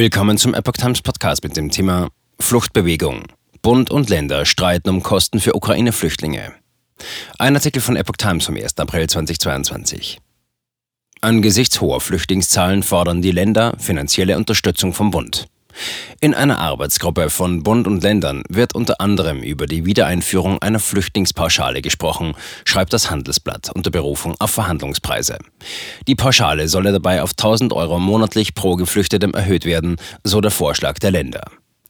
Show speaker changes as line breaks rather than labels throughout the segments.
Willkommen zum Epoch Times Podcast mit dem Thema Fluchtbewegung. Bund und Länder streiten um Kosten für Ukraine-Flüchtlinge. Ein Artikel von Epoch Times vom 1. April 2022. Angesichts hoher Flüchtlingszahlen fordern die Länder finanzielle Unterstützung vom Bund. In einer Arbeitsgruppe von Bund und Ländern wird unter anderem über die Wiedereinführung einer Flüchtlingspauschale gesprochen, schreibt das Handelsblatt unter Berufung auf Verhandlungspreise. Die Pauschale solle dabei auf 1000 Euro monatlich pro Geflüchtetem erhöht werden, so der Vorschlag der Länder.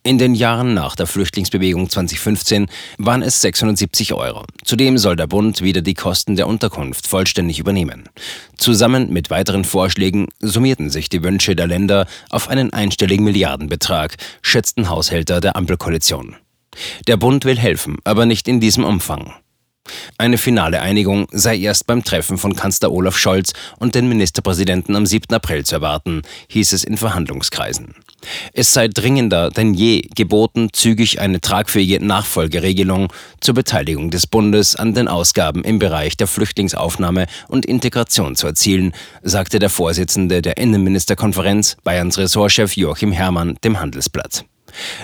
In den Jahren nach der Flüchtlingsbewegung 2015 waren es 670 Euro. Zudem soll der Bund wieder die Kosten der Unterkunft vollständig übernehmen. Zusammen mit weiteren Vorschlägen summierten sich die Wünsche der Länder auf einen einstelligen Milliardenbetrag, schätzten Haushälter der Ampelkoalition. Der Bund will helfen, aber nicht in diesem Umfang. Eine finale Einigung sei erst beim Treffen von Kanzler Olaf Scholz und den Ministerpräsidenten am 7. April zu erwarten, hieß es in Verhandlungskreisen. Es sei dringender denn je geboten, zügig eine tragfähige Nachfolgeregelung zur Beteiligung des Bundes an den Ausgaben im Bereich der Flüchtlingsaufnahme und Integration zu erzielen, sagte der Vorsitzende der Innenministerkonferenz, Bayerns Ressortchef Joachim Herrmann, dem Handelsblatt.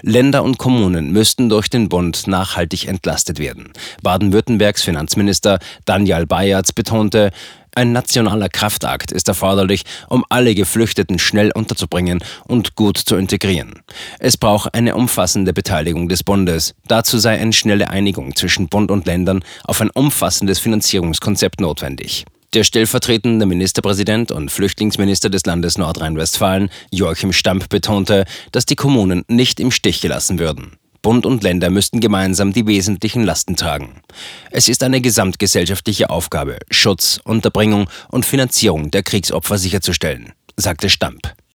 Länder und Kommunen müssten durch den Bund nachhaltig entlastet werden. Baden-Württembergs Finanzminister Daniel Bayerz betonte, ein nationaler Kraftakt ist erforderlich, um alle Geflüchteten schnell unterzubringen und gut zu integrieren. Es braucht eine umfassende Beteiligung des Bundes. Dazu sei eine schnelle Einigung zwischen Bund und Ländern auf ein umfassendes Finanzierungskonzept notwendig. Der stellvertretende Ministerpräsident und Flüchtlingsminister des Landes Nordrhein-Westfalen, Joachim Stamp, betonte, dass die Kommunen nicht im Stich gelassen würden. Bund und Länder müssten gemeinsam die wesentlichen Lasten tragen. Es ist eine gesamtgesellschaftliche Aufgabe, Schutz, Unterbringung und Finanzierung der Kriegsopfer sicherzustellen, sagte Stamp.